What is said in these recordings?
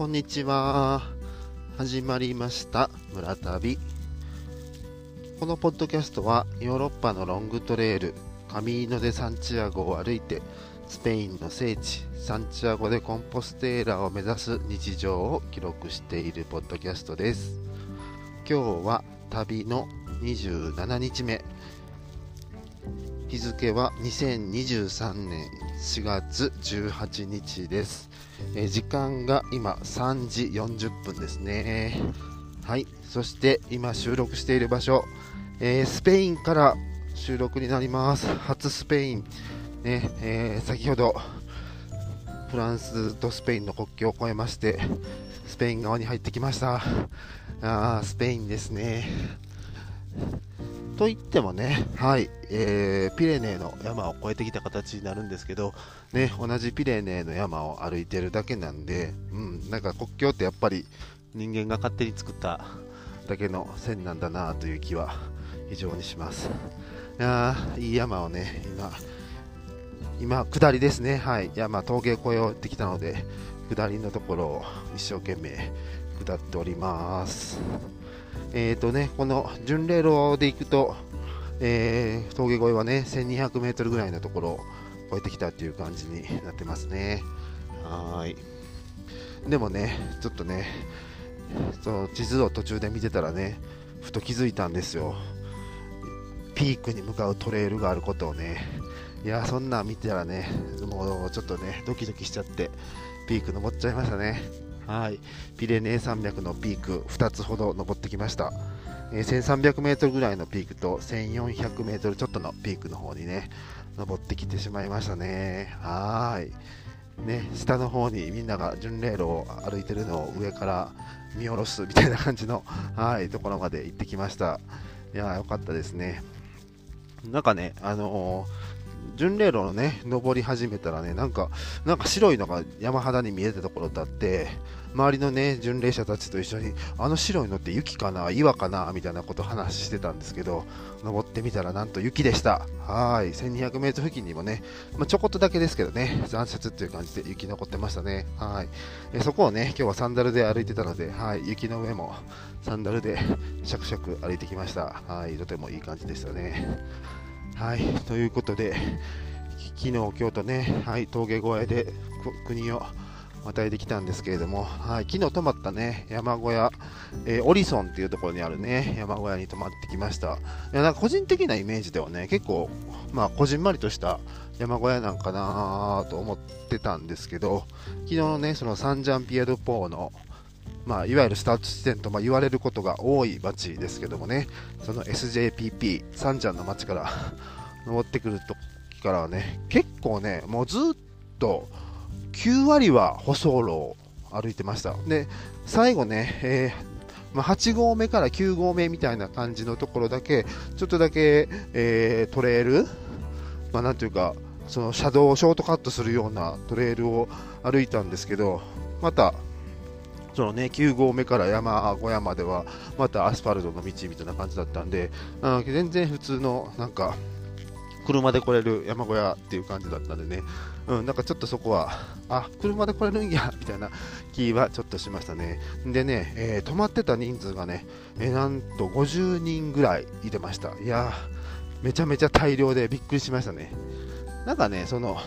こんにちは。始まりました村旅。このポッドキャストはヨーロッパのロングトレイルカミーノ・デ・サンチアゴを歩いてスペインの聖地サンチアゴでコンポステーラを目指す日常を記録しているポッドキャストです。今日は旅の27日目。日付は2023年4月18日です。えー、時間が今3時40分ですね。はい、そして今収録している場所、えー、スペインから収録になります。初スペイン。ねえー、先ほどフランスとスペインの国境を越えましてスペイン側に入ってきましたあスペインですねといってもね、はいえー、ピレネーの山を越えてきた形になるんですけど、ね、同じピレネーの山を歩いてるだけなんで、うん、なんか国境ってやっぱり人間が勝手に作っただけの線なんだなという気は非常にします。いやいい山をね、今、今、下りですね、はい、山、峠越えてきたので、下りのところを一生懸命下っております。えーとね、この巡礼路で行くと、えー、峠越えはね、1200メートルぐらいのところを越えてきたっていう感じになってますね。はい。でもね、ちょっとね、その地図を途中で見てたらね、ふと気づいたんですよ。ピークに向かうトレイルがあることをね。いや、そんなん見てたらね、もうちょっとね、ドキドキしちゃって、ピーク登っちゃいましたね。はい、ピレネー山脈のピーク2つほど登ってきました。え、1300メートルぐらいのピークと1400メートルちょっとのピークの方にね、登ってきてしまいましたね。はい。ね、下の方にみんなが巡礼路を歩いてるのを上から見下ろすみたいな感じの、はい、ところまで行ってきました。いやー、よかったですね。なんかね、あの巡礼路のね、登り始めたらね、なんか、なんか白いのが山肌に見えたところだって、周りのね、巡礼者たちと一緒に、あの白いのって雪かな岩かなみたいなこと話してたんですけど、登ってみたらなんと雪でした。はい。1200メートル付近にもね、まあ、ちょこっとだけですけどね、残雪っていう感じで雪残ってましたね。はい。えそこをね、今日はサンダルで歩いてたので、はい。雪の上もサンダルでシャクシャク歩いてきました。はい。とてもいい感じでしたね。はい。ということで、昨日、今日とね、はい、峠越えで国をまたいできたんですけれども、はい、昨日泊まったね、山小屋、えー、オリソンっていうところにあるね、山小屋に泊まってきました。いや、なんか個人的なイメージではね、結構、まあ、こじんまりとした山小屋なんかなと思ってたんですけど、昨日のね、そのサンジャンピエドポーの、まあ、いわゆるスタート地点とま言われることが多い街ですけどもね、その SJPP、サンジャンの街から 登ってくる時からはね、結構ね、もうずっと、9割は舗装路を歩いてました。で、最後ね、えー、まあ、8合目から9合目みたいな感じのところだけ、ちょっとだけ、えー、トレイル、まあ、なんていうか、その車道をショートカットするようなトレイルを歩いたんですけど、また、そのね、9合目から山小屋までは、またアスファルトの道みたいな感じだったんで、あ全然普通の、なんか、車で来れる山小屋っていう感じだったんでね、うん、なんかちょっとそこは、あ、車で来れるんや、みたいな気はちょっとしましたね。でね、えー、泊まってた人数がね、えー、なんと50人ぐらいいてました。いや、めちゃめちゃ大量でびっくりしましたね。なんかね、その、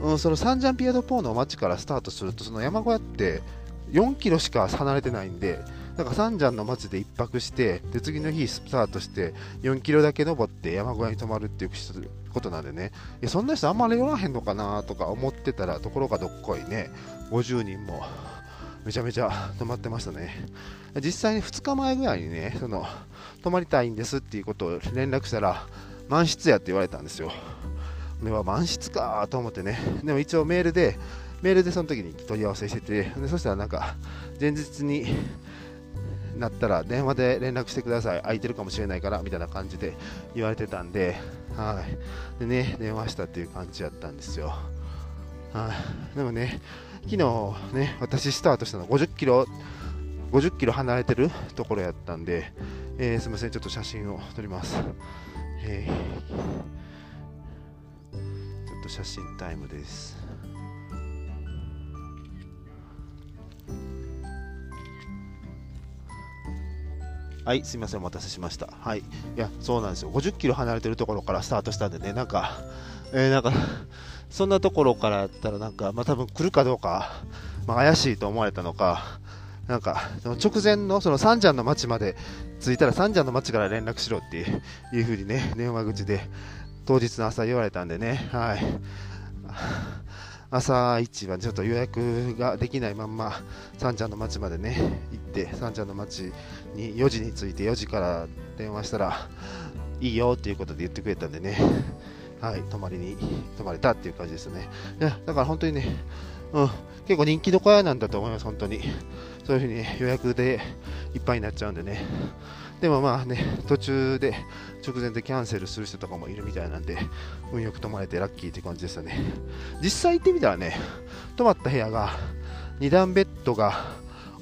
うん、そのサンジャンピアドポーの街からスタートすると、その山小屋って4キロしか離れてないんで、なんか三ンの町で1泊して、で次の日スタートして、4キロだけ登って山小屋に泊まるっていうことなんでね、いやそんな人あんまりおらへんのかなとか思ってたら、ところがどっこいね、50人もめちゃめちゃ泊まってましたね。実際に2日前ぐらいにね、その泊まりたいんですっていうことを連絡したら、満室やって言われたんですよ。では満室かと思ってね、でも一応メールで、メールでその時に問い合わせしてて、でそしたらなんか、前日になったら電話で連絡してください、空いてるかもしれないからみたいな感じで言われてたんで、はい、でね、電話したっていう感じやったんですよ。はい、でもね、昨日ね、私スタートしたの50キロ、50キロ離れてるところやったんで、えー、すみません、ちょっと写真を撮ります。えー、と写真タイムです。はいすみませんお待たせしました。はいいやそうなんですよ。50キロ離れてるところからスタートしたんでねなんかえー、なんかそんなところからやったらなんかまあ多分来るかどうか、まあ、怪しいと思われたのかなんか、直前の、その三ンの町まで着いたら三ンの町から連絡しろっていうふうにね、電話口で、当日の朝言われたんでね、はい。朝一はちょっと予約ができないまんま、三ちゃんの町までね、行って、三ちゃんの町に4時に着いて4時から電話したら、いいよっていうことで言ってくれたんでね、はい、泊まりに、泊まれたっていう感じですね。いや、だから本当にね、うん、結構人気の小屋なんだと思います、本当に。そういうふうに予約でいっぱいになっちゃうんでね。でもまあね、途中で直前でキャンセルする人とかもいるみたいなんで、運よく泊まれてラッキーって感じでしたね。実際行ってみたらね、泊まった部屋が2段ベッドが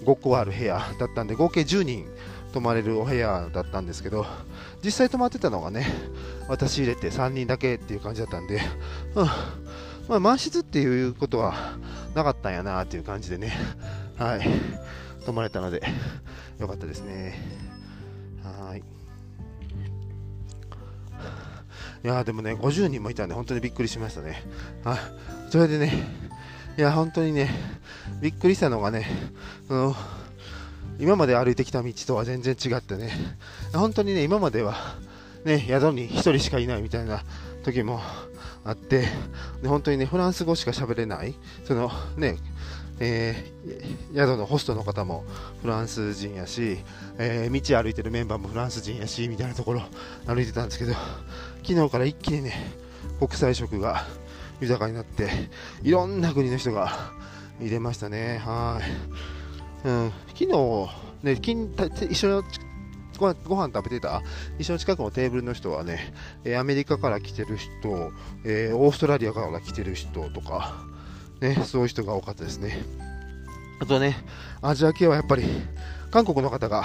5個ある部屋だったんで、合計10人泊まれるお部屋だったんですけど、実際泊まってたのがね、私入れて3人だけっていう感じだったんで、うん、まあ、満室っていうことはなかったんやなっていう感じでね、はい、泊まれたので、よかったですね。はい。いやでもね、50人もいたんで、本当にびっくりしましたね。はい。それでね、いや、本当にね、びっくりしたのがね、あの今まで歩いてきた道とは全然違ってね、本当にね、今までは、ね、宿に1人しかいないみたいな時もあって、で本当にね、フランス語しか喋れない、そのね、えー、宿のホストの方もフランス人やし、えー、道歩いてるメンバーもフランス人やしみたいなところ歩いてたんですけど昨日から一気にね国際色が豊かになっていろんな国の人が入れましたね。はい、うん、昨日ね金一緒にごご飯食べてた一緒の近くのテーブルの人はね、えアメリカから来てる人、えー、オーストラリアから来てる人とか、ね、そういう人が多かったですね。あとね、アジア系はやっぱり、韓国の方が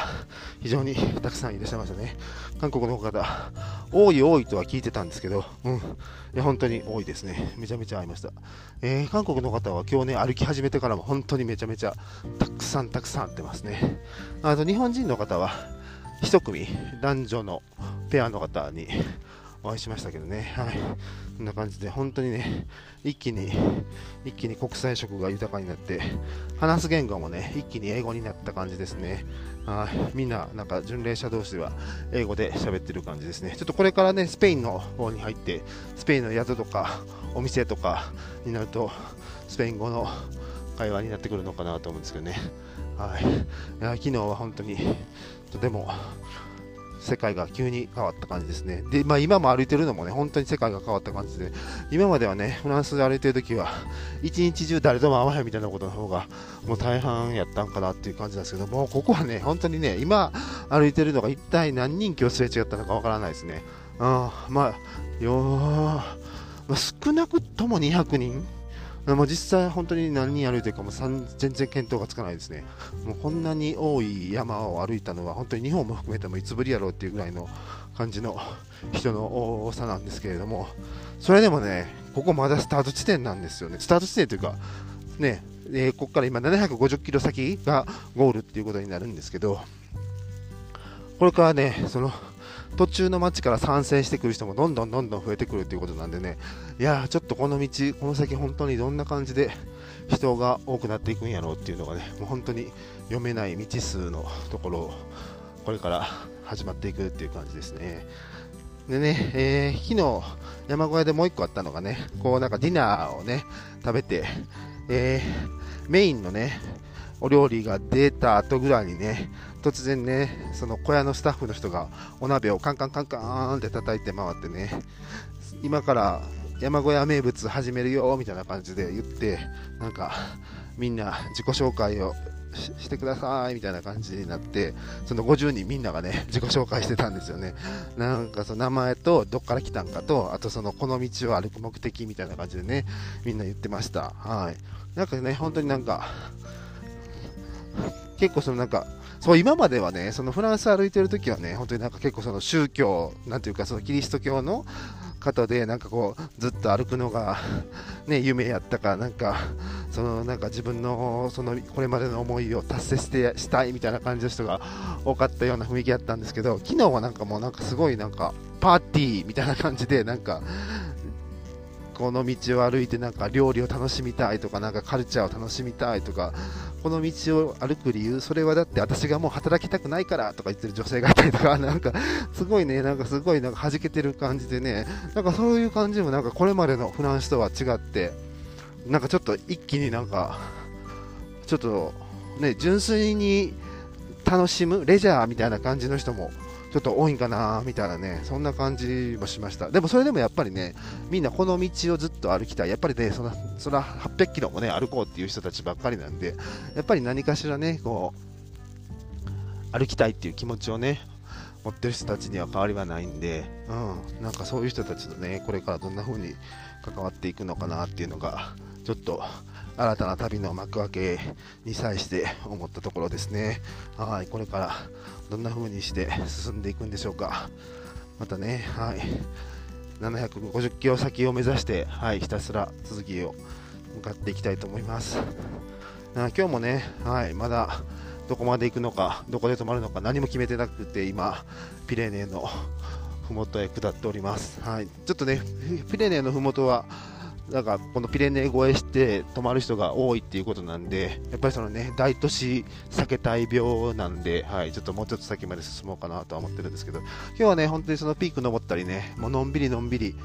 非常にたくさんいらっしゃいましたね。韓国の方、多い多いとは聞いてたんですけど、うん、いや本当に多いですね。めちゃめちゃ会いました。えー、韓国の方は今日ね、歩き始めてからも本当にめちゃめちゃたくさんたくさん会ってますね。あと日本人の方は、1組、男女のペアの方にお会いしましたけどね。はい。こんな感じで、本当にね、一気に、一気に国際色が豊かになって、話す言語もね、一気に英語になった感じですね。はい。みんな、なんか、巡礼者同士では英語で喋ってる感じですね。ちょっとこれからね、スペインの方に入って、スペインの宿とか、お店とかになると、スペイン語の会話になってくるのかなと思うんですけどね。はい。いや昨日は本当に、とても世界が急に変わった感じですね。で、まあ今も歩いてるのもね、本当に世界が変わった感じで、今まではね、フランスで歩いてる時は、一日中誰とも会わへんみたいなことの方が、もう大半やったんかなっていう感じなんですけども、ここはね、本当にね、今歩いてるのが一体何人今日すれ違ったのかわからないですね。うん、まあ、よまあ、少なくとも200人もう実際本当に何人歩いてるかも全然見当がつかないですね。もうこんなに多い山を歩いたのは本当に日本も含めてもいつぶりやろうっていうぐらいの感じの人の多さなんですけれども、それでもね、ここまだスタート地点なんですよね。スタート地点というか、ね、えー、ここから今750キロ先がゴールっていうことになるんですけど、これからね、その途中の街から参戦してくる人もどんどんどんどん増えてくるということなんでね、いやちょっとこの道、この先本当にどんな感じで人が多くなっていくんやろうっていうのがね、もう本当に読めない未知数のところをこれから始まっていくっていう感じですね。でね、えー、昨日山小屋でもう1個あったのがね、こうなんかディナーをね、食べて、えー、メインのね、お料理が出た後ぐらいにね、突然ね、その小屋のスタッフの人がお鍋をカンカンカンカンって叩いて回ってね、今から山小屋名物始めるよみたいな感じで言って、なんかみんな自己紹介をしてくださいみたいな感じになって、その50人みんながね、自己紹介してたんですよね。なんかその名前とどっから来たんかと、あとそのこの道を歩く目的みたいな感じでね、みんな言ってました。はい。なんかね、本当になんか、結構そのなんか、そう、今まではね、そのフランス歩いてる時はね、本当になんか結構その宗教、なんていうかそのキリスト教の方で、なんかこう、ずっと歩くのが、ね、夢やったか、なんか、そのなんか自分のそのこれまでの思いを達成してしたいみたいな感じの人が多かったような雰囲気だったんですけど昨日はなんかもうなんかすごいなんかパーティーみたいな感じでなんかこの道を歩いてなんか料理を楽しみたいとかなんかカルチャーを楽しみたいとかこの道を歩く理由それはだって私がもう働きたくないからとか言ってる女性がいたりとかなんかすごいね なんかすごいなんか弾けてる感じでねなんかそういう感じもなんかこれまでのフランスとは違ってなんかちょっと一気になんかちょっとね純粋に楽しむレジャーみたいな感じの人もちょっと多いんかなみたいなね、そんな感じもしました。でもそれでもやっぱりね、みんなこの道をずっと歩きたい。やっぱりね、そのそら800キロもね、歩こうっていう人たちばっかりなんで、やっぱり何かしらね、こう、歩きたいっていう気持ちをね、持ってる人たちには変わりはないんで、うん、なんかそういう人たちとね、これからどんな風に関わっていくのかなっていうのが、ちょっと新たな旅の幕開けに際して思ったところですね。はい、これからどんな風にして進んでいくんでしょうか。またね、はい、750キロ先を目指して、はい、ひたすら続きを向かっていきたいと思います。今日もね、はい、まだどこまで行くのか、どこで止まるのか何も決めてなくて、今、ピレネーの麓へ下っております。はい、ちょっとね、ピレネーの麓は、なんかこのピレネー越えして泊まる人が多いっていうことなんで、やっぱりそのね、大都市避けたい病なんで、はい、ちょっともうちょっと先まで進もうかなとは思ってるんですけど、今日はね、本当にそのピーク登ったりね、もうのんびりのんびり、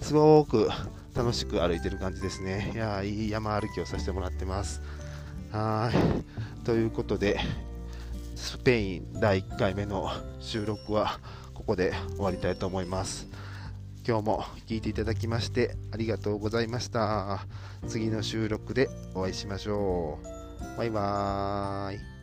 すごく楽しく歩いてる感じですね。いやいい山歩きをさせてもらってます。はい。ということで、スペイン第1回目の収録はここで終わりたいと思います。今日も聴いていただきましてありがとうございました。次の収録でお会いしましょう。バイバーイ。